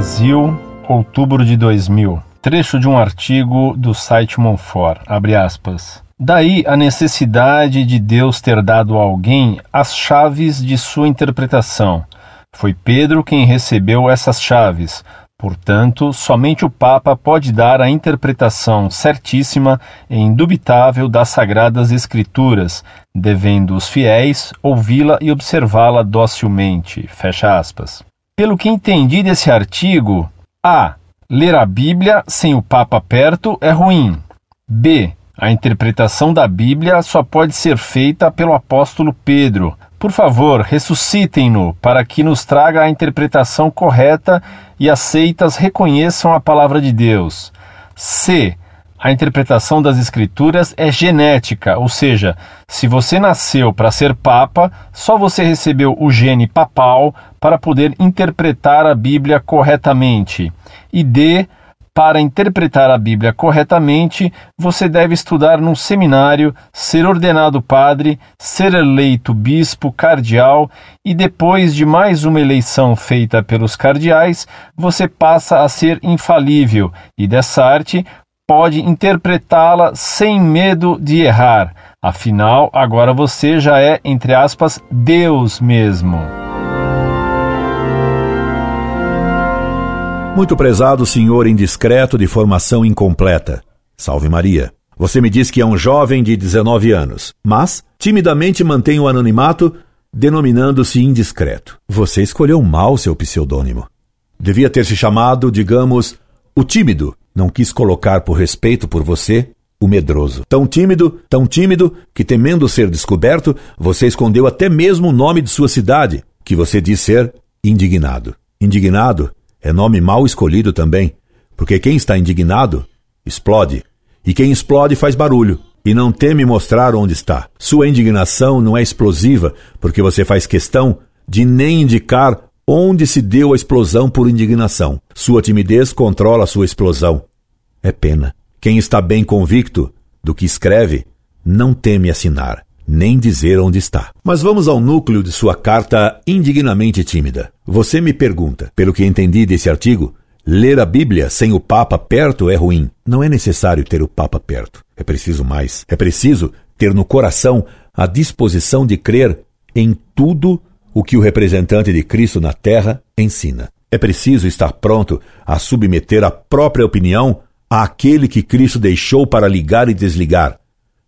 Brasil, outubro de 2000. Trecho de um artigo do site Monfort, abre aspas. Daí a necessidade de Deus ter dado a alguém as chaves de sua interpretação. Foi Pedro quem recebeu essas chaves. Portanto, somente o Papa pode dar a interpretação certíssima e indubitável das Sagradas Escrituras, devendo os fiéis ouvi-la e observá-la docilmente. Fecha aspas. Pelo que entendi desse artigo, A. Ler a Bíblia sem o Papa perto é ruim. B. A interpretação da Bíblia só pode ser feita pelo apóstolo Pedro. Por favor, ressuscitem-no para que nos traga a interpretação correta e aceitas reconheçam a palavra de Deus. C. A interpretação das Escrituras é genética, ou seja, se você nasceu para ser papa, só você recebeu o gene papal para poder interpretar a Bíblia corretamente. E D para interpretar a Bíblia corretamente, você deve estudar num seminário, ser ordenado padre, ser eleito bispo cardeal e depois de mais uma eleição feita pelos cardeais, você passa a ser infalível e dessa arte pode interpretá-la sem medo de errar. Afinal, agora você já é, entre aspas, Deus mesmo. Muito prezado senhor indiscreto de formação incompleta. Salve Maria. Você me diz que é um jovem de 19 anos, mas timidamente mantém o anonimato, denominando-se indiscreto. Você escolheu mal seu pseudônimo. Devia ter se chamado, digamos, o tímido. Não quis colocar por respeito por você o medroso. Tão tímido, tão tímido, que temendo ser descoberto, você escondeu até mesmo o nome de sua cidade, que você diz ser indignado. Indignado é nome mal escolhido também, porque quem está indignado explode, e quem explode faz barulho e não teme mostrar onde está. Sua indignação não é explosiva, porque você faz questão de nem indicar onde se deu a explosão por indignação. Sua timidez controla sua explosão. É pena. Quem está bem convicto do que escreve não teme assinar nem dizer onde está. Mas vamos ao núcleo de sua carta indignamente tímida. Você me pergunta, pelo que entendi desse artigo, ler a Bíblia sem o Papa perto é ruim. Não é necessário ter o Papa perto. É preciso mais. É preciso ter no coração a disposição de crer em tudo o que o representante de Cristo na terra ensina. É preciso estar pronto a submeter a própria opinião àquele que Cristo deixou para ligar e desligar,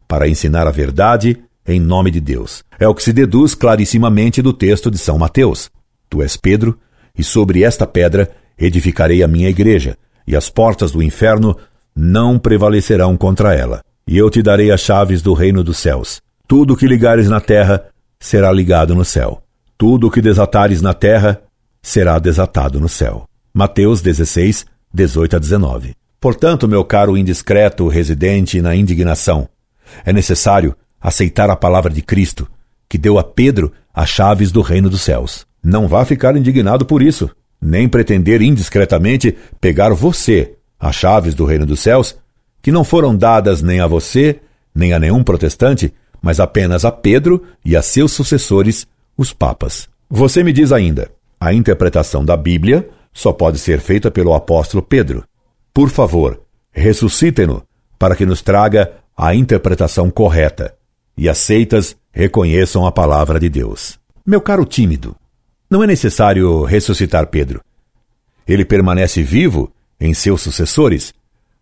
para ensinar a verdade em nome de Deus. É o que se deduz clarissimamente do texto de São Mateus. Tu és Pedro, e sobre esta pedra edificarei a minha igreja, e as portas do inferno não prevalecerão contra ela. E eu te darei as chaves do reino dos céus. Tudo o que ligares na terra será ligado no céu. Tudo o que desatares na terra será desatado no céu. Mateus 16, 18 a 19. Portanto, meu caro indiscreto residente na indignação, é necessário aceitar a palavra de Cristo, que deu a Pedro as chaves do reino dos céus. Não vá ficar indignado por isso, nem pretender indiscretamente pegar você as chaves do reino dos céus, que não foram dadas nem a você, nem a nenhum protestante, mas apenas a Pedro e a seus sucessores, os papas. Você me diz ainda: a interpretação da Bíblia só pode ser feita pelo apóstolo Pedro. Por favor, ressuscite-no para que nos traga a interpretação correta e aceitas reconheçam a palavra de Deus. Meu caro tímido, não é necessário ressuscitar Pedro. Ele permanece vivo em seus sucessores,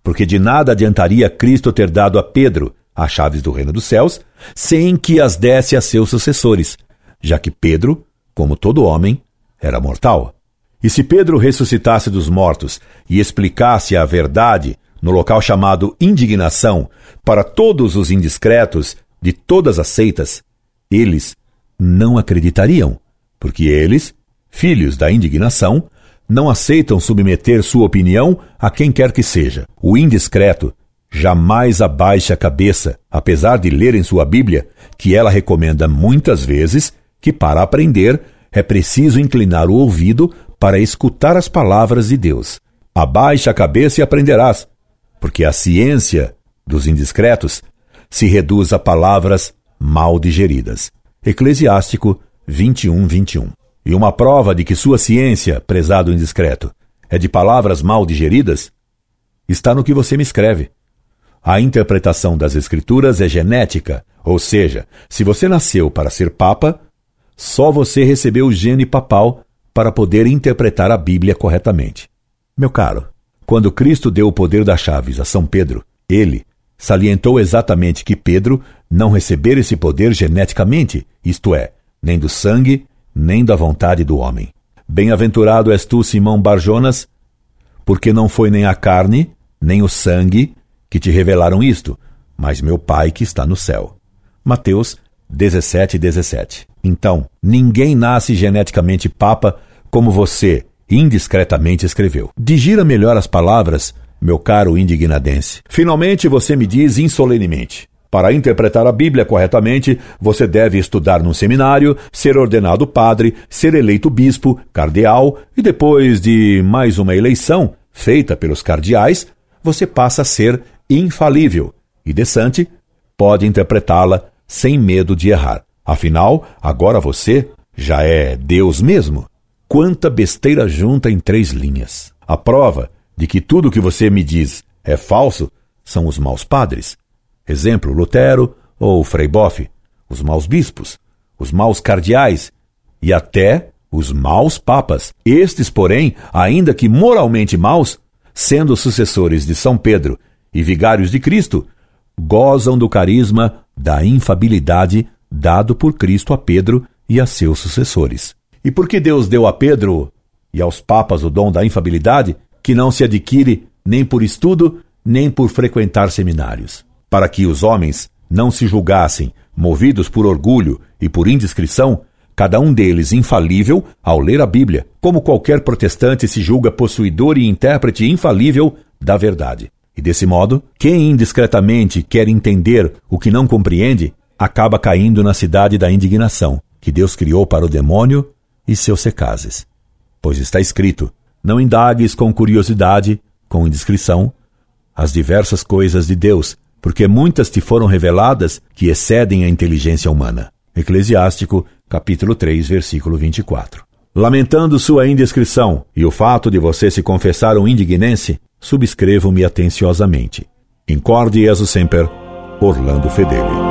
porque de nada adiantaria Cristo ter dado a Pedro as chaves do reino dos céus, sem que as desse a seus sucessores, já que Pedro, como todo homem, era mortal. E se Pedro ressuscitasse dos mortos e explicasse a verdade no local chamado indignação para todos os indiscretos de todas as seitas, eles não acreditariam, porque eles, filhos da indignação, não aceitam submeter sua opinião a quem quer que seja. O indiscreto jamais abaixa a cabeça, apesar de ler em sua Bíblia que ela recomenda muitas vezes que para aprender é preciso inclinar o ouvido para escutar as palavras de Deus. Abaixa a cabeça e aprenderás, porque a ciência dos indiscretos se reduz a palavras mal digeridas. Eclesiástico 21, 21. E uma prova de que sua ciência, prezado indiscreto, é de palavras mal digeridas? Está no que você me escreve. A interpretação das Escrituras é genética, ou seja, se você nasceu para ser papa, só você recebeu o gene papal para poder interpretar a Bíblia corretamente. Meu caro, quando Cristo deu o poder das chaves a São Pedro, ele salientou exatamente que Pedro não recebera esse poder geneticamente, isto é, nem do sangue, nem da vontade do homem. Bem-aventurado és tu, Simão Barjonas, porque não foi nem a carne, nem o sangue que te revelaram isto, mas meu Pai que está no céu. Mateus 17, 17. Então, ninguém nasce geneticamente papa como você indiscretamente escreveu. Digira melhor as palavras, meu caro indignadense. Finalmente você me diz insolenemente. Para interpretar a Bíblia corretamente, você deve estudar num seminário, ser ordenado padre, ser eleito bispo, cardeal e depois de mais uma eleição feita pelos cardeais, você passa a ser infalível e Desante pode interpretá-la sem medo de errar. Afinal, agora você já é Deus mesmo. Quanta besteira junta em três linhas. A prova de que tudo o que você me diz é falso são os maus padres. Exemplo, Lutero ou Frei Boff, os maus bispos, os maus cardeais e até os maus papas. Estes, porém, ainda que moralmente maus, sendo sucessores de São Pedro e vigários de Cristo, gozam do carisma da infabilidade dado por Cristo a Pedro e a seus sucessores. E por que Deus deu a Pedro e aos papas o dom da infabilidade, que não se adquire nem por estudo, nem por frequentar seminários? Para que os homens não se julgassem movidos por orgulho e por indiscrição, cada um deles infalível ao ler a Bíblia, como qualquer protestante se julga possuidor e intérprete infalível da verdade. E desse modo, quem indiscretamente quer entender o que não compreende, acaba caindo na cidade da indignação, que Deus criou para o demônio e seus secazes. Pois está escrito: Não indagues com curiosidade, com indiscrição, as diversas coisas de Deus, porque muitas te foram reveladas que excedem a inteligência humana. Eclesiástico, capítulo 3, versículo 24. Lamentando sua indiscrição e o fato de você se confessar um indignense, subscrevo-me atenciosamente. Incorde Jesus Semper, Orlando Fedeli.